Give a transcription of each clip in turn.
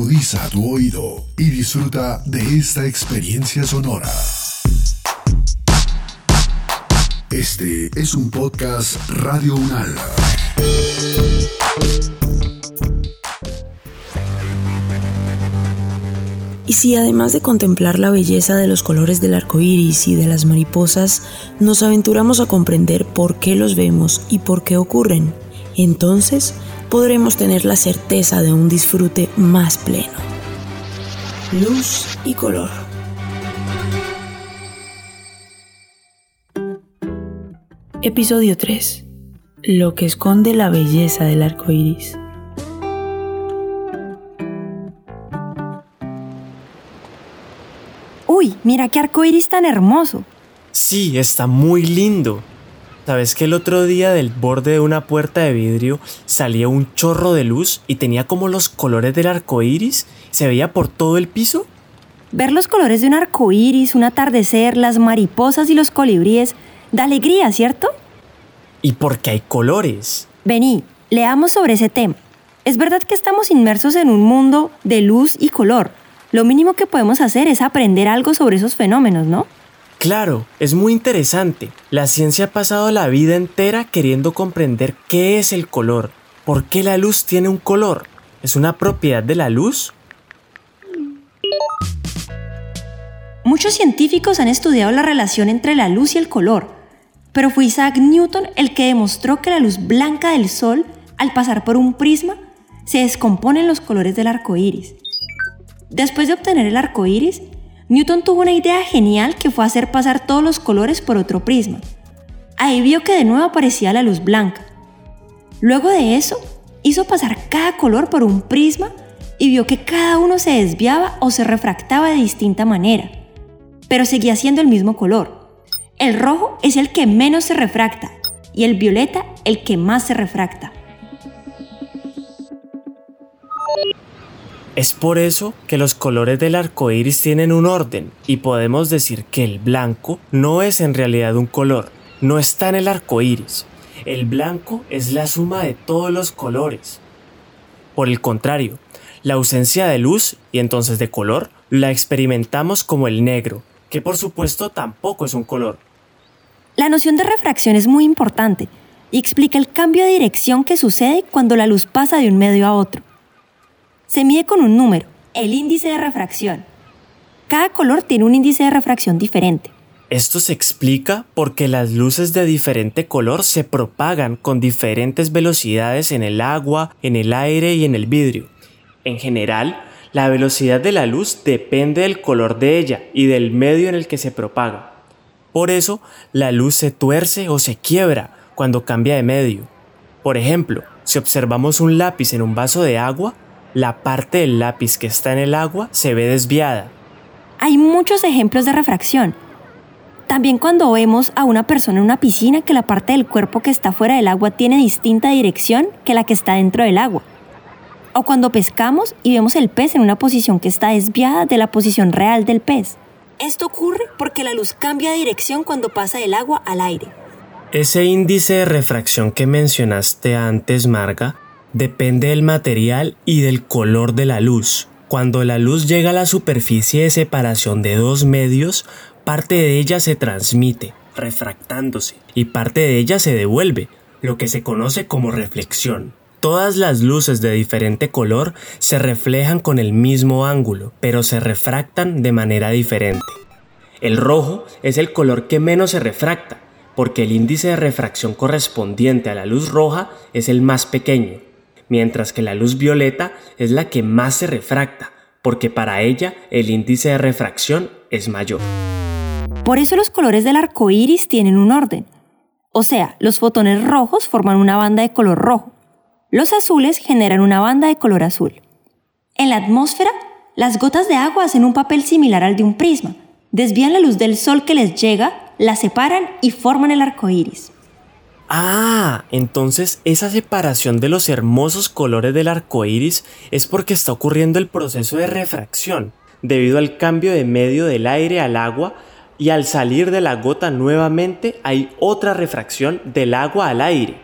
Agudiza tu oído y disfruta de esta experiencia sonora. Este es un podcast Radio Unal. Y si además de contemplar la belleza de los colores del arco iris y de las mariposas, nos aventuramos a comprender por qué los vemos y por qué ocurren, entonces podremos tener la certeza de un disfrute más pleno. Luz y color. Episodio 3. Lo que esconde la belleza del arco iris. Uy, mira qué arco iris tan hermoso. Sí, está muy lindo. ¿Sabes que el otro día del borde de una puerta de vidrio salía un chorro de luz y tenía como los colores del arco iris? ¿Se veía por todo el piso? Ver los colores de un arco iris, un atardecer, las mariposas y los colibríes, da alegría, ¿cierto? ¿Y por qué hay colores? Vení, leamos sobre ese tema. Es verdad que estamos inmersos en un mundo de luz y color. Lo mínimo que podemos hacer es aprender algo sobre esos fenómenos, ¿no? Claro, es muy interesante. La ciencia ha pasado la vida entera queriendo comprender qué es el color, por qué la luz tiene un color. ¿Es una propiedad de la luz? Muchos científicos han estudiado la relación entre la luz y el color, pero fue Isaac Newton el que demostró que la luz blanca del sol, al pasar por un prisma, se descompone en los colores del arco iris. Después de obtener el arco iris, Newton tuvo una idea genial que fue hacer pasar todos los colores por otro prisma. Ahí vio que de nuevo aparecía la luz blanca. Luego de eso, hizo pasar cada color por un prisma y vio que cada uno se desviaba o se refractaba de distinta manera, pero seguía siendo el mismo color. El rojo es el que menos se refracta y el violeta el que más se refracta. Es por eso que los colores del arco iris tienen un orden y podemos decir que el blanco no es en realidad un color, no está en el arco iris. El blanco es la suma de todos los colores. Por el contrario, la ausencia de luz y entonces de color la experimentamos como el negro, que por supuesto tampoco es un color. La noción de refracción es muy importante y explica el cambio de dirección que sucede cuando la luz pasa de un medio a otro se mide con un número, el índice de refracción. Cada color tiene un índice de refracción diferente. Esto se explica porque las luces de diferente color se propagan con diferentes velocidades en el agua, en el aire y en el vidrio. En general, la velocidad de la luz depende del color de ella y del medio en el que se propaga. Por eso, la luz se tuerce o se quiebra cuando cambia de medio. Por ejemplo, si observamos un lápiz en un vaso de agua, la parte del lápiz que está en el agua se ve desviada. Hay muchos ejemplos de refracción. También cuando vemos a una persona en una piscina que la parte del cuerpo que está fuera del agua tiene distinta dirección que la que está dentro del agua. O cuando pescamos y vemos el pez en una posición que está desviada de la posición real del pez. Esto ocurre porque la luz cambia de dirección cuando pasa del agua al aire. Ese índice de refracción que mencionaste antes, Marga, depende del material y del color de la luz. Cuando la luz llega a la superficie de separación de dos medios, parte de ella se transmite, refractándose, y parte de ella se devuelve, lo que se conoce como reflexión. Todas las luces de diferente color se reflejan con el mismo ángulo, pero se refractan de manera diferente. El rojo es el color que menos se refracta, porque el índice de refracción correspondiente a la luz roja es el más pequeño, mientras que la luz violeta es la que más se refracta, porque para ella el índice de refracción es mayor. Por eso los colores del arco iris tienen un orden. O sea, los fotones rojos forman una banda de color rojo. Los azules generan una banda de color azul. En la atmósfera, las gotas de agua hacen un papel similar al de un prisma. Desvían la luz del sol que les llega, la separan y forman el arco iris. Ah, entonces esa separación de los hermosos colores del arco iris es porque está ocurriendo el proceso de refracción, debido al cambio de medio del aire al agua y al salir de la gota nuevamente hay otra refracción del agua al aire.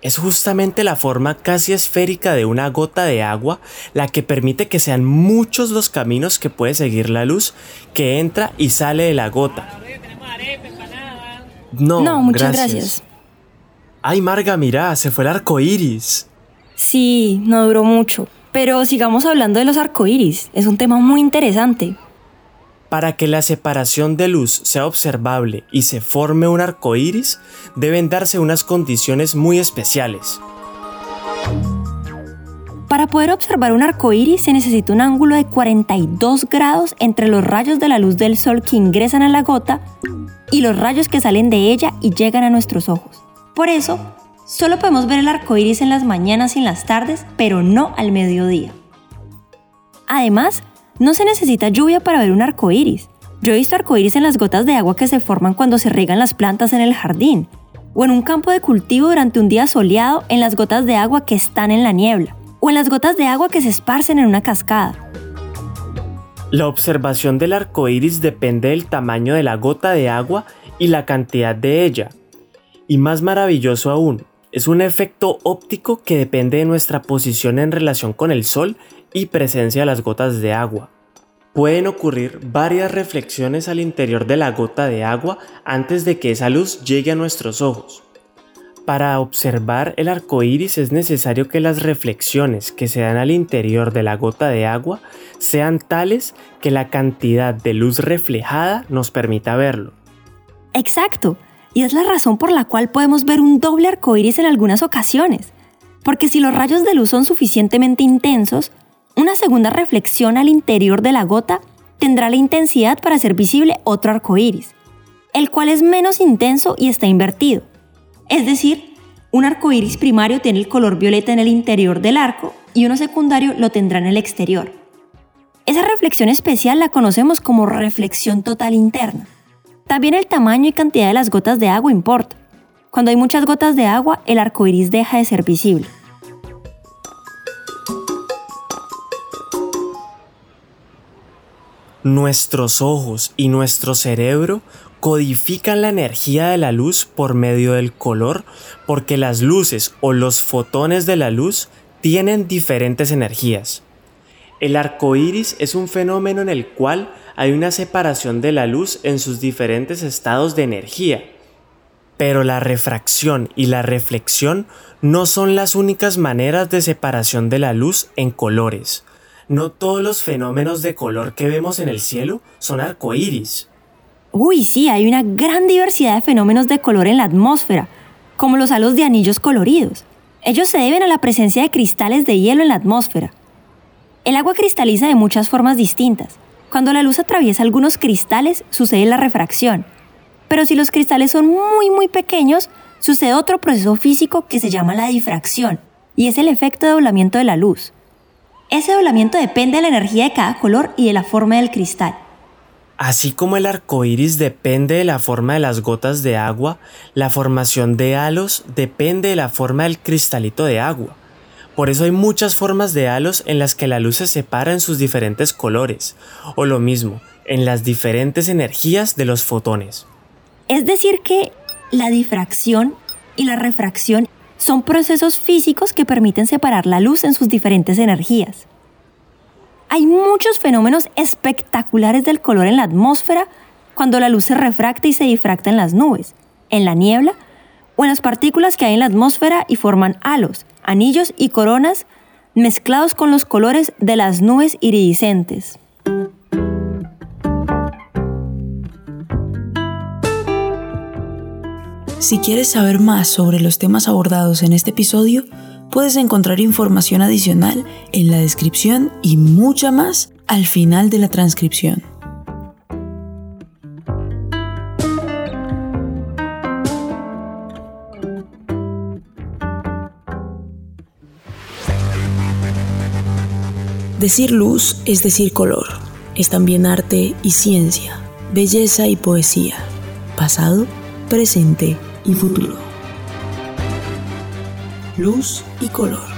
Es justamente la forma casi esférica de una gota de agua la que permite que sean muchos los caminos que puede seguir la luz que entra y sale de la gota. No, no muchas gracias. Ay, Marga, mira, se fue el arco iris. Sí, no duró mucho. Pero sigamos hablando de los arcoíris. Es un tema muy interesante. Para que la separación de luz sea observable y se forme un arco iris, deben darse unas condiciones muy especiales. Para poder observar un arco iris se necesita un ángulo de 42 grados entre los rayos de la luz del sol que ingresan a la gota y los rayos que salen de ella y llegan a nuestros ojos. Por eso, solo podemos ver el arco iris en las mañanas y en las tardes, pero no al mediodía. Además, no se necesita lluvia para ver un arco iris. Yo he visto arcoíris en las gotas de agua que se forman cuando se riegan las plantas en el jardín, o en un campo de cultivo durante un día soleado en las gotas de agua que están en la niebla, o en las gotas de agua que se esparcen en una cascada. La observación del arco iris depende del tamaño de la gota de agua y la cantidad de ella. Y más maravilloso aún, es un efecto óptico que depende de nuestra posición en relación con el sol y presencia de las gotas de agua. Pueden ocurrir varias reflexiones al interior de la gota de agua antes de que esa luz llegue a nuestros ojos. Para observar el arco iris es necesario que las reflexiones que se dan al interior de la gota de agua sean tales que la cantidad de luz reflejada nos permita verlo. Exacto, y es la razón por la cual podemos ver un doble arco iris en algunas ocasiones. Porque si los rayos de luz son suficientemente intensos, una segunda reflexión al interior de la gota tendrá la intensidad para hacer visible otro arco iris, el cual es menos intenso y está invertido. Es decir, un arco iris primario tiene el color violeta en el interior del arco y uno secundario lo tendrá en el exterior. Esa reflexión especial la conocemos como reflexión total interna. También el tamaño y cantidad de las gotas de agua importa. Cuando hay muchas gotas de agua, el arco iris deja de ser visible. Nuestros ojos y nuestro cerebro codifican la energía de la luz por medio del color porque las luces o los fotones de la luz tienen diferentes energías. El arco iris es un fenómeno en el cual hay una separación de la luz en sus diferentes estados de energía. Pero la refracción y la reflexión no son las únicas maneras de separación de la luz en colores. No todos los fenómenos de color que vemos en el cielo son arcoíris. Uy, sí, hay una gran diversidad de fenómenos de color en la atmósfera, como los halos de anillos coloridos. Ellos se deben a la presencia de cristales de hielo en la atmósfera. El agua cristaliza de muchas formas distintas. Cuando la luz atraviesa algunos cristales, sucede la refracción. Pero si los cristales son muy muy pequeños, sucede otro proceso físico que se llama la difracción, y es el efecto de doblamiento de la luz. Ese doblamiento depende de la energía de cada color y de la forma del cristal. Así como el arco iris depende de la forma de las gotas de agua, la formación de halos depende de la forma del cristalito de agua. Por eso hay muchas formas de halos en las que la luz se separa en sus diferentes colores, o lo mismo, en las diferentes energías de los fotones. Es decir que la difracción y la refracción son procesos físicos que permiten separar la luz en sus diferentes energías. Hay muchos fenómenos espectaculares del color en la atmósfera cuando la luz se refracta y se difracta en las nubes, en la niebla o en las partículas que hay en la atmósfera y forman halos, anillos y coronas mezclados con los colores de las nubes iridiscentes. Si quieres saber más sobre los temas abordados en este episodio, puedes encontrar información adicional en la descripción y mucha más al final de la transcripción. Decir luz es decir color. Es también arte y ciencia, belleza y poesía, pasado, presente y futuro. Luz y color.